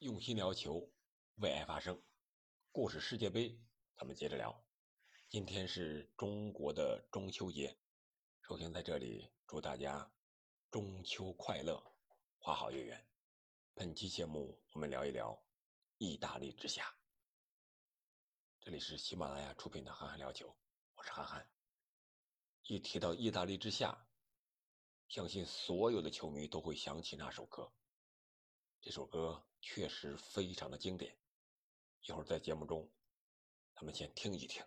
用心聊球，为爱发声。故事世界杯，咱们接着聊。今天是中国的中秋节，首先在这里祝大家中秋快乐，花好月圆。本期节目我们聊一聊意大利之夏。这里是喜马拉雅出品的《憨憨聊球》，我是憨憨。一提到意大利之夏，相信所有的球迷都会想起那首歌。这首歌确实非常的经典，一会儿在节目中，咱们先听一听。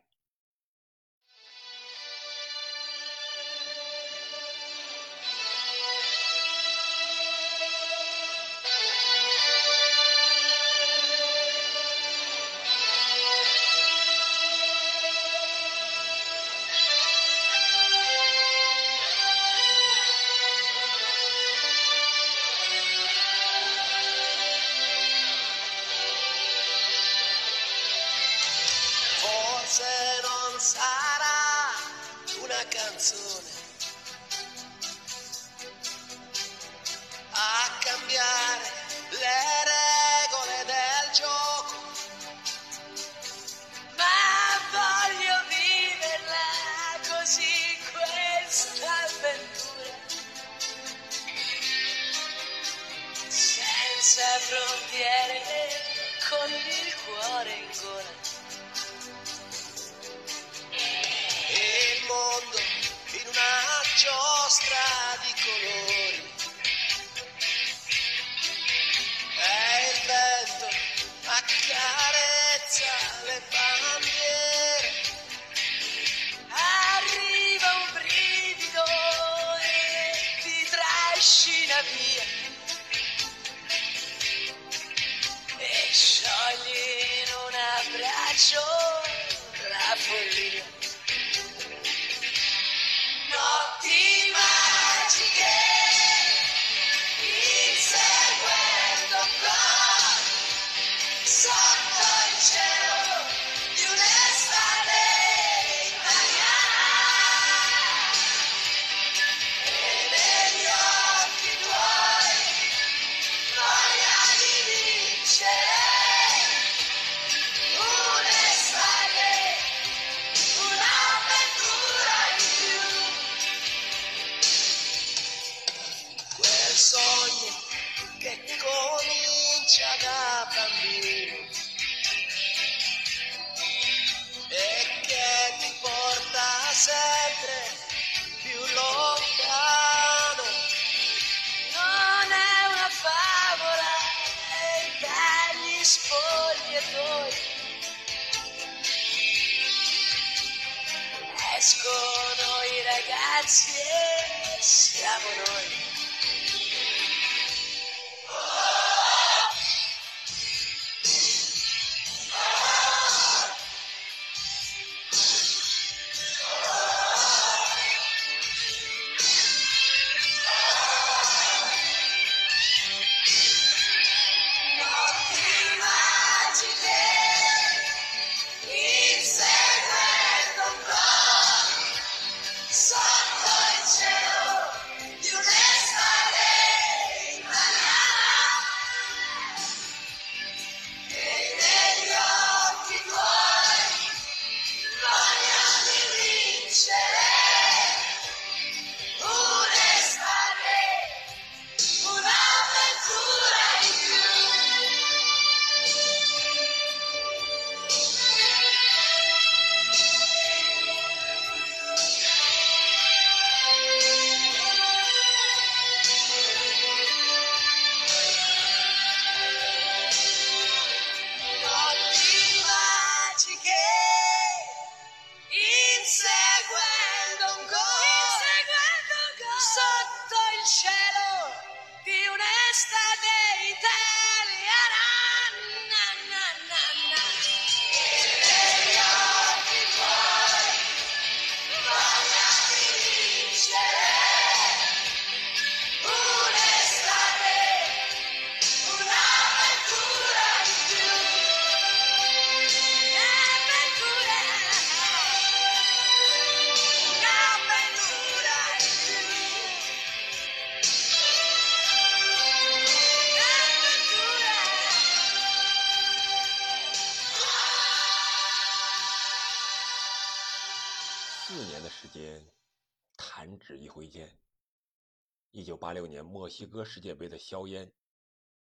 一九八六年墨西哥世界杯的硝烟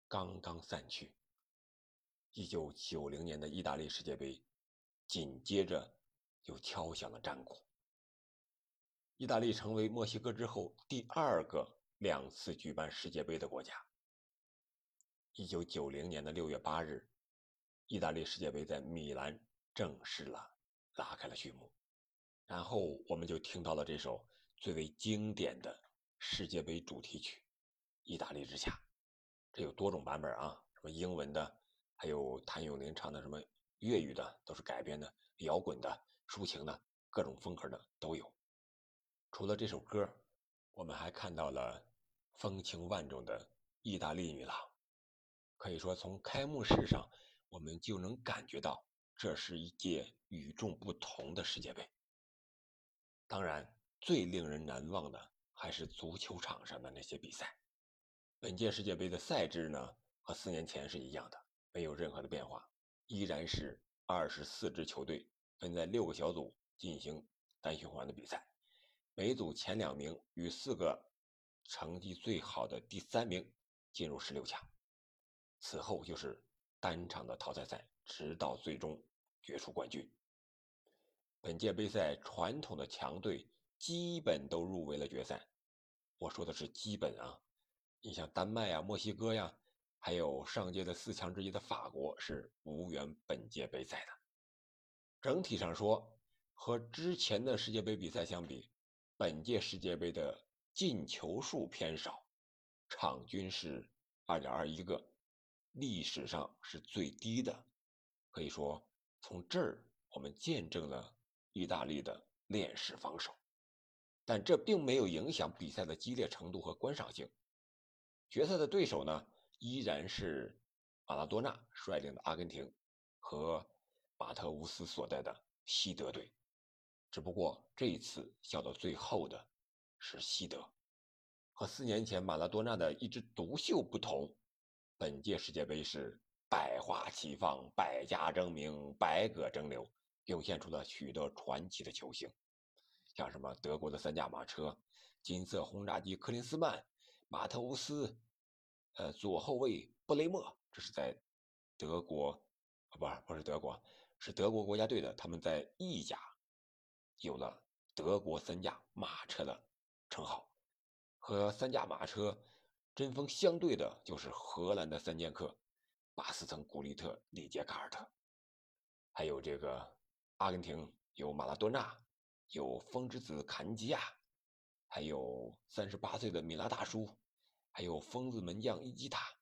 刚刚散去，一九九零年的意大利世界杯紧接着又敲响了战鼓。意大利成为墨西哥之后第二个两次举办世界杯的国家。一九九零年的六月八日，意大利世界杯在米兰正式了拉开了序幕。然后我们就听到了这首最为经典的世界杯主题曲《意大利之夏》，这有多种版本啊，什么英文的，还有谭咏麟唱的，什么粤语的，都是改编的，摇滚的、抒情的，各种风格的都有。除了这首歌，我们还看到了风情万种的意大利女郎。可以说，从开幕式上我们就能感觉到，这是一届与众不同的世界杯。当然，最令人难忘的还是足球场上的那些比赛。本届世界杯的赛制呢，和四年前是一样的，没有任何的变化，依然是二十四支球队分在六个小组进行单循环的比赛，每组前两名与四个成绩最好的第三名进入十六强，此后就是单场的淘汰赛，直到最终决出冠军。本届杯赛传统的强队基本都入围了决赛，我说的是基本啊。你像丹麦呀、墨西哥呀，还有上届的四强之一的法国是无缘本届杯赛的。整体上说，和之前的世界杯比赛相比，本届世界杯的进球数偏少，场均是二点二一个，历史上是最低的。可以说，从这儿我们见证了。意大利的链式防守，但这并没有影响比赛的激烈程度和观赏性。决赛的对手呢，依然是马拉多纳率领的阿根廷和马特乌斯所在的西德队，只不过这一次笑到最后的是西德。和四年前马拉多纳的一枝独秀不同，本届世界杯是百花齐放、百家争鸣、百舸争流。涌现出了许多传奇的球星，像什么德国的三驾马车、金色轰炸机克林斯曼、马特乌斯，呃，左后卫布雷默，这是在德国，啊，不是不是德国，是德国国家队的，他们在意甲有了德国三驾马车的称号。和三驾马车针锋相对的就是荷兰的三剑客巴斯滕、古利特、里杰卡尔特，还有这个。阿根廷有马拉多纳，有风之子坎吉亚，还有三十八岁的米拉大叔，还有疯子门将伊基塔，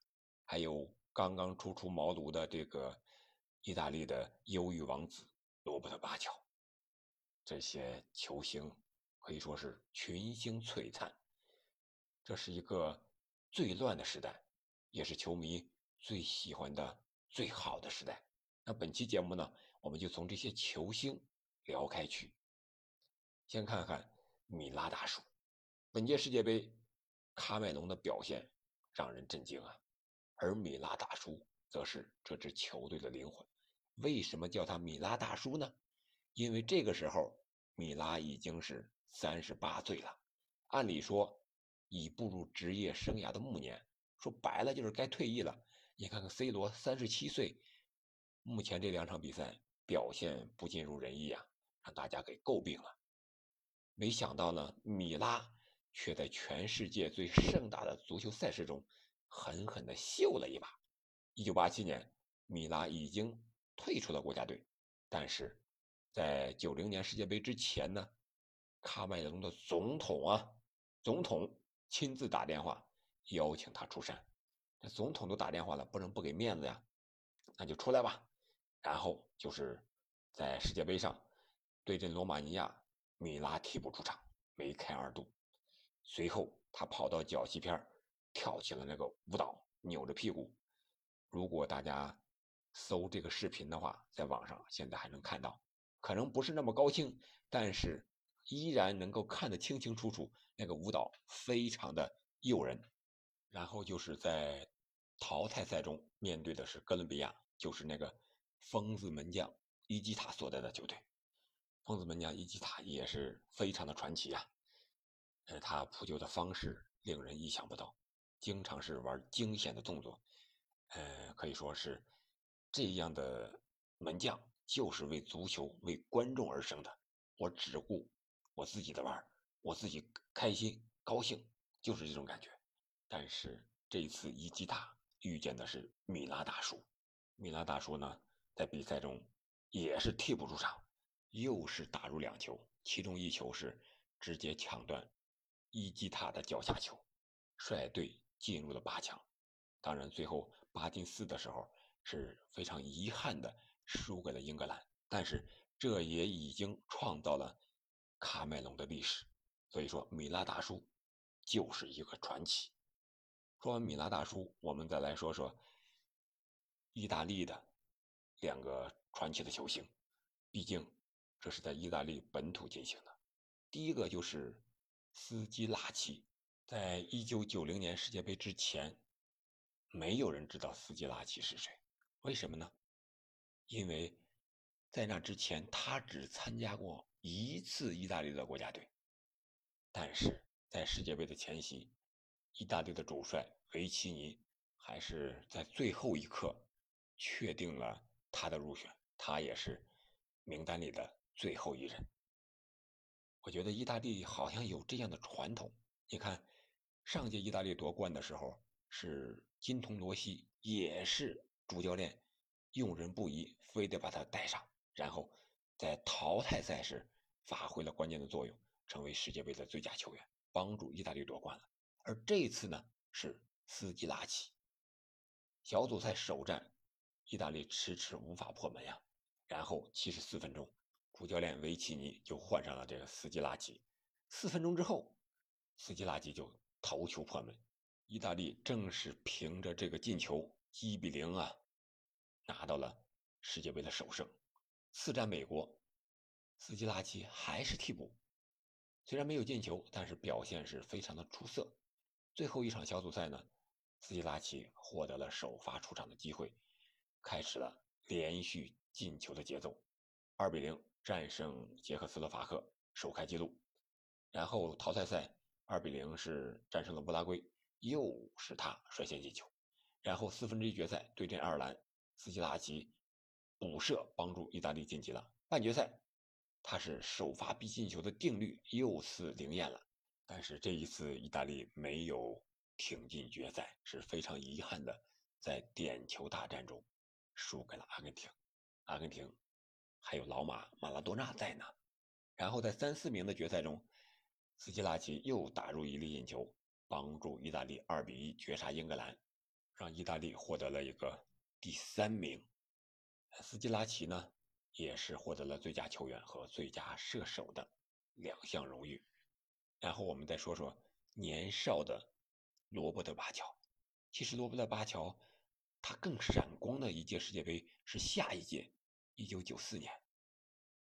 还有刚刚初出茅庐的这个意大利的忧郁王子罗伯特巴乔。这些球星可以说是群星璀璨。这是一个最乱的时代，也是球迷最喜欢的最好的时代。那本期节目呢？我们就从这些球星聊开去。先看看米拉大叔，本届世界杯，喀麦隆的表现让人震惊啊，而米拉大叔则是这支球队的灵魂。为什么叫他米拉大叔呢？因为这个时候米拉已经是三十八岁了，按理说已步入职业生涯的暮年，说白了就是该退役了。你看看 C 罗三十七岁，目前这两场比赛。表现不尽如人意啊，让大家给诟病了。没想到呢，米拉却在全世界最盛大的足球赛事中狠狠地秀了一把。一九八七年，米拉已经退出了国家队，但是在九零年世界杯之前呢，喀麦隆的总统啊，总统亲自打电话邀请他出山。这总统都打电话了，不能不给面子呀，那就出来吧。然后就是在世界杯上对阵罗马尼亚，米拉替补出场，梅开二度。随后他跑到脚西边跳起了那个舞蹈，扭着屁股。如果大家搜这个视频的话，在网上现在还能看到，可能不是那么高清，但是依然能够看得清清楚楚。那个舞蹈非常的诱人。然后就是在淘汰赛中面对的是哥伦比亚，就是那个。疯子门将伊基塔所在的球队，疯子门将伊基塔也是非常的传奇啊。呃，他扑救的方式令人意想不到，经常是玩惊险的动作。呃，可以说是这样的门将就是为足球、为观众而生的。我只顾我自己的玩，我自己开心高兴，就是这种感觉。但是这一次伊基塔遇见的是米拉大叔，米拉大叔呢，在比赛中也是替补出场，又是打入两球，其中一球是直接抢断伊基塔的脚下球，率队进入了八强。当然，最后八进四的时候是非常遗憾的输给了英格兰，但是这也已经创造了卡麦隆的历史。所以说，米拉大叔就是一个传奇。说完米拉大叔，我们再来说说意大利的两个传奇的球星。毕竟这是在意大利本土进行的。第一个就是斯基拉奇，在一九九零年世界杯之前，没有人知道斯基拉奇是谁。为什么呢？因为在那之前，他只参加过一次意大利的国家队。但是在世界杯的前夕。意大利的主帅维奇尼还是在最后一刻确定了他的入选，他也是名单里的最后一人。我觉得意大利好像有这样的传统。你看，上届意大利夺冠的时候是金童罗西，也是主教练用人不疑，非得把他带上，然后在淘汰赛时发挥了关键的作用，成为世界杯的最佳球员，帮助意大利夺冠了。而这一次呢，是斯基拉奇。小组赛首战，意大利迟迟无法破门呀。然后七十四分钟，主教练维奇尼就换上了这个斯基拉奇。四分钟之后，斯基拉奇就头球破门。意大利正是凭着这个进球，一比零啊，拿到了世界杯的首胜。四战美国，斯基拉奇还是替补，虽然没有进球，但是表现是非常的出色。最后一场小组赛呢，斯基拉奇获得了首发出场的机会，开始了连续进球的节奏，二比零战胜捷克斯洛伐克，首开纪录。然后淘汰赛二比零是战胜了乌拉圭，又是他率先进球。然后四分之一决赛对阵爱尔兰，斯基拉奇补射帮助意大利晋级了半决赛，他是首发必进球的定律又次灵验了。但是这一次，意大利没有挺进决赛，是非常遗憾的，在点球大战中输给了阿根廷。阿根廷还有老马马拉多纳在呢。然后在三四名的决赛中，斯基拉奇又打入一粒进球，帮助意大利二比一绝杀英格兰，让意大利获得了一个第三名。斯基拉奇呢，也是获得了最佳球员和最佳射手的两项荣誉。然后我们再说说年少的罗伯特巴乔。其实罗伯特巴乔他更闪光的一届世界杯是下一届，一九九四年。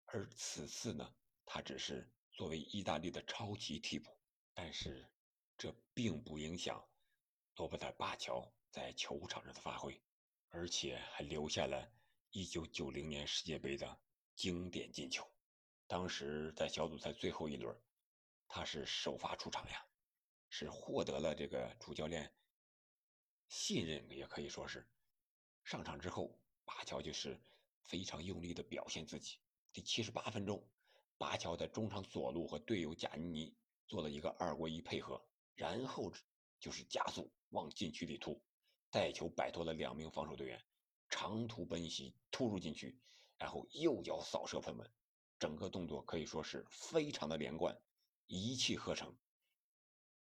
而此次呢，他只是作为意大利的超级替补。但是这并不影响罗伯特巴乔在球场上的发挥，而且还留下了一九九零年世界杯的经典进球。当时在小组赛最后一轮。他是首发出场呀，是获得了这个主教练信任，也可以说是上场之后，巴乔就是非常用力的表现自己。第七十八分钟，巴乔在中场左路和队友贾尼尼做了一个二过一配合，然后就是加速往禁区里突，带球摆脱了两名防守队员，长途奔袭突入禁区，然后右脚扫射喷门，整个动作可以说是非常的连贯。一气呵成，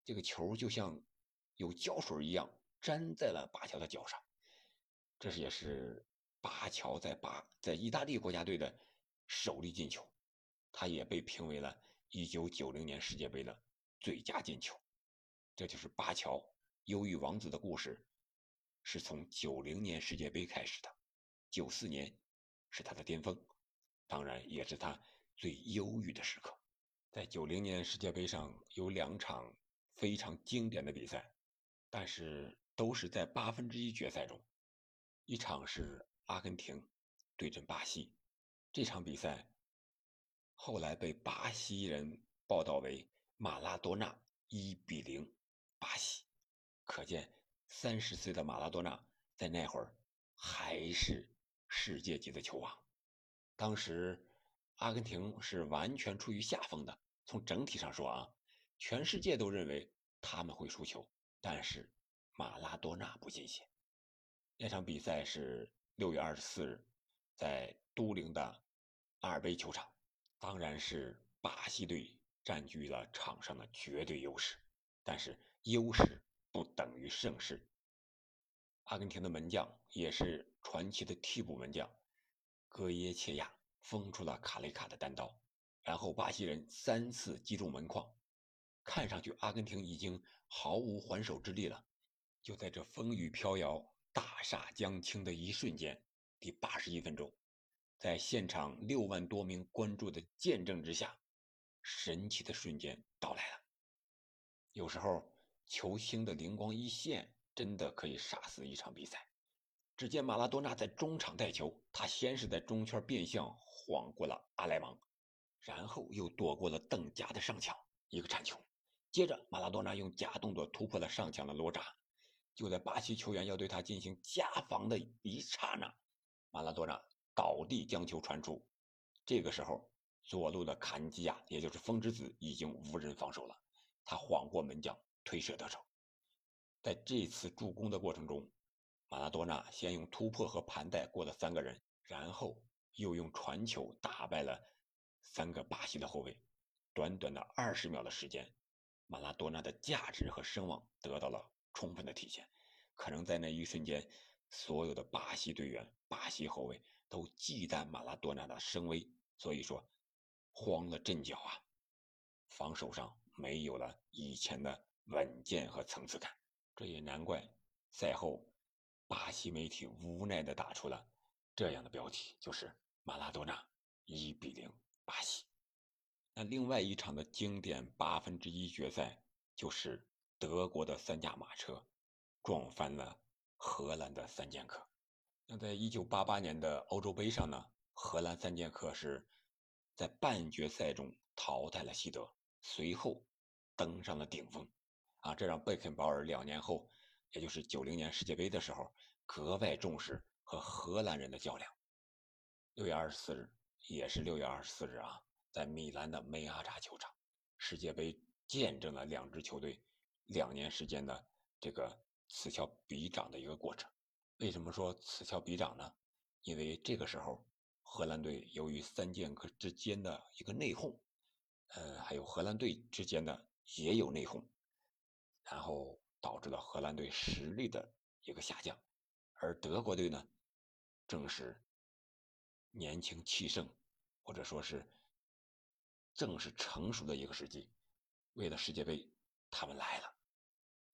这个球就像有胶水一样粘在了巴乔的脚上。这是也是巴乔在巴在意大利国家队的首粒进球，他也被评为了1990年世界杯的最佳进球。这就是巴乔忧郁王子的故事，是从90年世界杯开始的，94年是他的巅峰，当然也是他最忧郁的时刻。在九零年世界杯上有两场非常经典的比赛，但是都是在八分之一决赛中。一场是阿根廷对阵巴西，这场比赛后来被巴西人报道为马拉多纳一比零巴西，可见三十岁的马拉多纳在那会儿还是世界级的球王。当时阿根廷是完全处于下风的，从整体上说啊，全世界都认为他们会输球，但是马拉多纳不信邪。那场比赛是六月二十四日，在都灵的阿尔卑球场。当然是巴西队占据了场上的绝对优势，但是优势不等于胜势。阿根廷的门将也是传奇的替补门将戈耶切亚封出了卡雷卡的单刀，然后巴西人三次击中门框，看上去阿根廷已经毫无还手之力了。就在这风雨飘摇、大厦将倾的一瞬间，第八十一分钟。在现场六万多名观众的见证之下，神奇的瞬间到来了。有时候，球星的灵光一现，真的可以杀死一场比赛。只见马拉多纳在中场带球，他先是在中圈变向晃过了阿莱芒，然后又躲过了邓加的上抢，一个铲球。接着，马拉多纳用假动作突破了上抢的罗扎。就在巴西球员要对他进行加防的一刹那，马拉多纳。倒地将球传出，这个时候左路的坎基亚，也就是风之子，已经无人防守了。他晃过门将，推射得手。在这次助攻的过程中，马拉多纳先用突破和盘带过了三个人，然后又用传球打败了三个巴西的后卫。短短的二十秒的时间，马拉多纳的价值和声望得到了充分的体现。可能在那一瞬间，所有的巴西队员、巴西后卫。都忌惮马拉多纳的声威，所以说慌了阵脚啊！防守上没有了以前的稳健和层次感，这也难怪赛后巴西媒体无奈地打出了这样的标题，就是马拉多纳一比零巴西。那另外一场的经典八分之一决赛，就是德国的三驾马车撞翻了荷兰的三剑客。那在一九八八年的欧洲杯上呢，荷兰三剑客是在半决赛中淘汰了西德，随后登上了顶峰，啊，这让贝肯鲍尔两年后，也就是九零年世界杯的时候，格外重视和荷兰人的较量。六月二十四日，也是六月二十四日啊，在米兰的梅阿扎球场，世界杯见证了两支球队两年时间的这个此消彼长的一个过程。为什么说此消彼长呢？因为这个时候，荷兰队由于三剑客之间的一个内讧，呃，还有荷兰队之间的也有内讧，然后导致了荷兰队实力的一个下降，而德国队呢，正是年轻气盛，或者说是正是成熟的一个时机，为了世界杯，他们来了，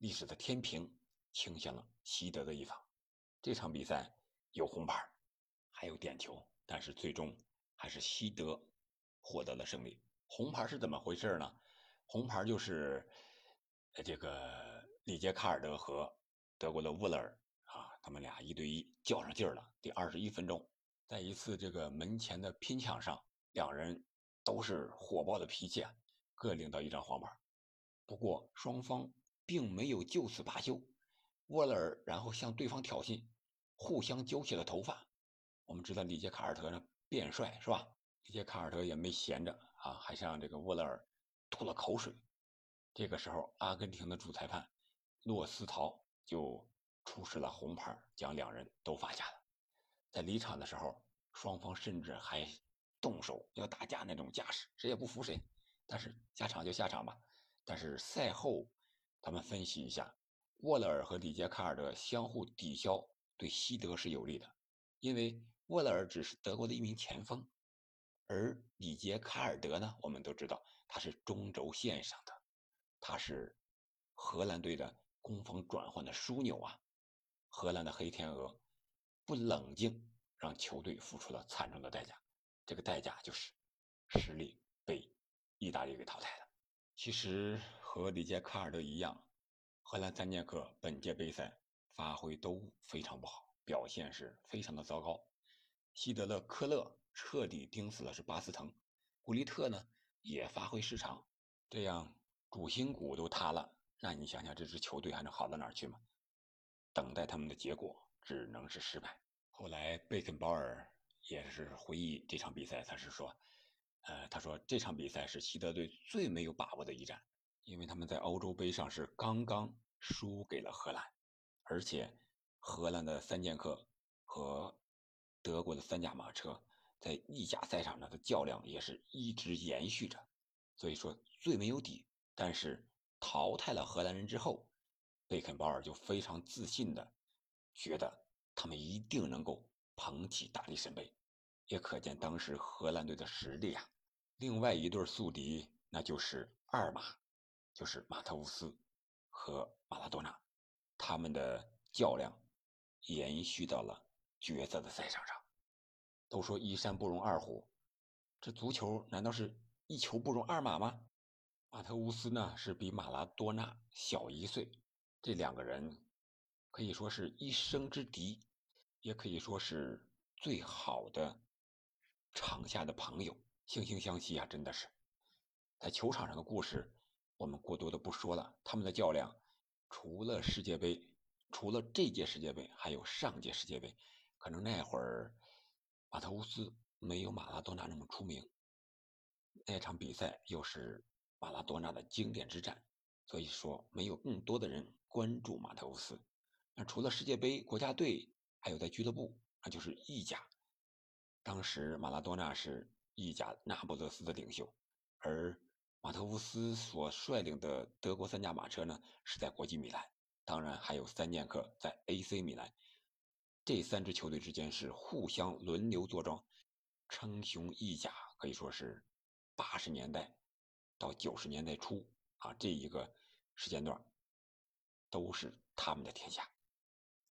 历史的天平倾向了西德的一方。这场比赛有红牌，还有点球，但是最终还是西德获得了胜利。红牌是怎么回事呢？红牌就是这个里杰卡尔德和德国的沃勒尔啊，他们俩一对一较上劲儿了。第二十一分钟，在一次这个门前的拼抢上，两人都是火爆的脾气啊，各领到一张黄牌。不过双方并没有就此罢休，沃勒尔然后向对方挑衅。互相揪起了头发。我们知道里杰卡尔特呢变帅是吧？里杰卡尔特也没闲着啊，还向这个沃勒尔吐了口水。这个时候，阿根廷的主裁判洛斯陶就出示了红牌，将两人都罚下了。在离场的时候，双方甚至还动手要打架那种架势，谁也不服谁。但是下场就下场吧。但是赛后，他们分析一下，沃勒尔和里杰卡尔德相互抵消。对西德是有利的，因为沃勒尔只是德国的一名前锋，而里杰卡尔德呢，我们都知道他是中轴线上的，他是荷兰队的攻防转换的枢纽啊。荷兰的黑天鹅不冷静，让球队付出了惨重的代价，这个代价就是实力被意大利给淘汰了。其实和里杰卡尔德一样，荷兰三剑客本届杯赛。发挥都非常不好，表现是非常的糟糕。希德勒科勒彻底盯死了是巴斯滕，古利特呢也发挥失常，这样主心骨都塌了，那你想想这支球队还能好到哪儿去吗？等待他们的结果只能是失败。后来贝肯鲍尔也是回忆这场比赛，他是说，呃，他说这场比赛是希德队最没有把握的一战，因为他们在欧洲杯上是刚刚输给了荷兰，而且荷兰的三剑客和德国的三驾马车。在意甲赛场上的较量也是一直延续着，所以说最没有底。但是淘汰了荷兰人之后，贝肯鲍尔就非常自信的觉得他们一定能够捧起大力神杯，也可见当时荷兰队的实力啊。另外一对宿敌那就是二马，就是马特乌斯和马拉多纳，他们的较量延续到了决赛的赛场上。都说一山不容二虎，这足球难道是一球不容二马吗？马特乌斯呢是比马拉多纳小一岁，这两个人可以说是一生之敌，也可以说是最好的场下的朋友，惺惺相惜啊！真的是，在球场上的故事我们过多的不说了。他们的较量，除了世界杯，除了这届世界杯，还有上届世界杯，可能那会儿。马特乌斯没有马拉多纳那么出名，那场比赛又是马拉多纳的经典之战，所以说没有更多的人关注马特乌斯。那除了世界杯、国家队，还有在俱乐部，那就是意甲。当时马拉多纳是意甲那不勒斯的领袖，而马特乌斯所率领的德国三驾马车呢是在国际米兰，当然还有三剑客在 AC 米兰。这三支球队之间是互相轮流坐庄，称雄意甲可以说是八十年代到九十年代初啊这一个时间段都是他们的天下。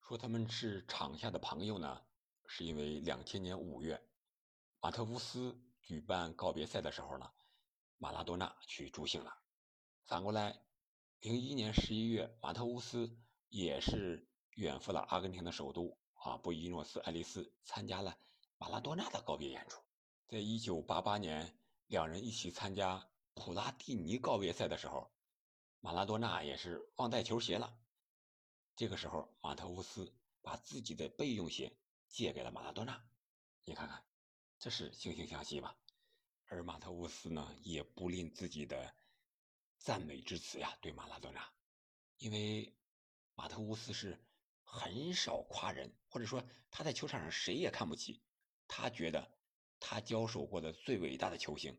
说他们是场下的朋友呢，是因为两千年五月马特乌斯举办告别赛的时候呢，马拉多纳去助兴了。反过来，零一年十一月，马特乌斯也是远赴了阿根廷的首都。啊，布宜诺斯艾利斯参加了马拉多纳的告别演出。在一九八八年，两人一起参加普拉蒂尼告别赛的时候，马拉多纳也是忘带球鞋了。这个时候，马特乌斯把自己的备用鞋借给了马拉多纳。你看看，这是惺惺相惜吧？而马特乌斯呢，也不吝自己的赞美之词呀，对马拉多纳，因为马特乌斯是。很少夸人，或者说他在球场上谁也看不起。他觉得他交手过的最伟大的球星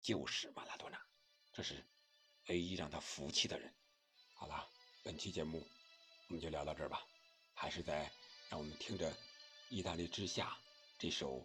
就是马拉多纳，这是唯一让他服气的人。好了，本期节目我们就聊到这儿吧。还是在让我们听着《意大利之夏》这首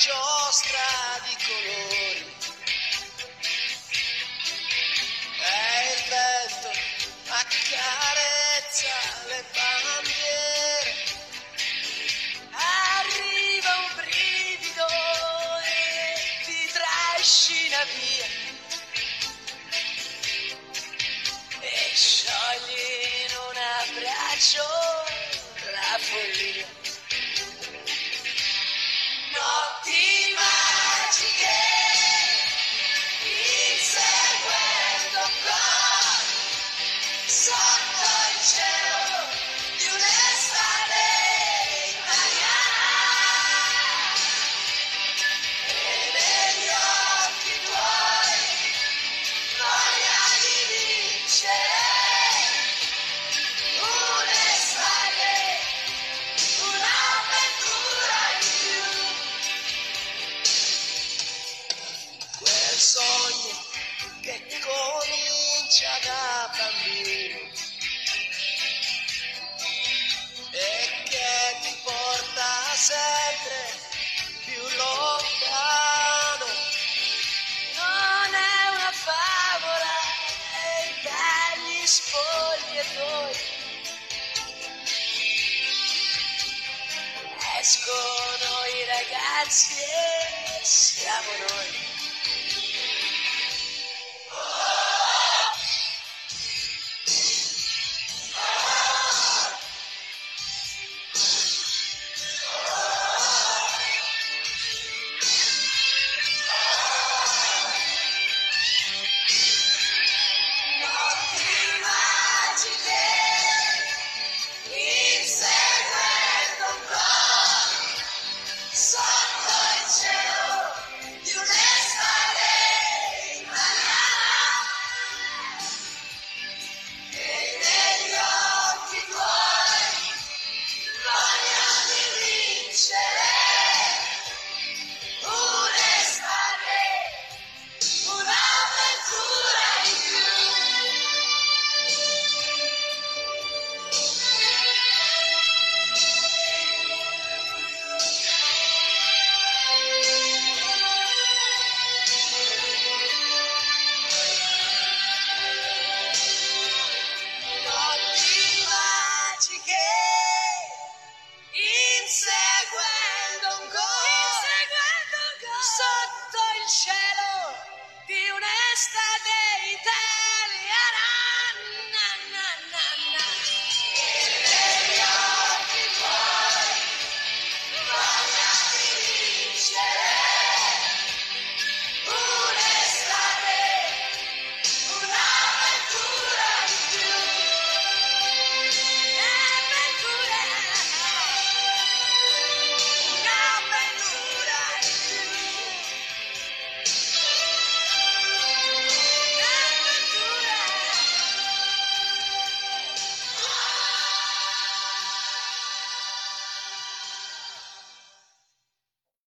just that.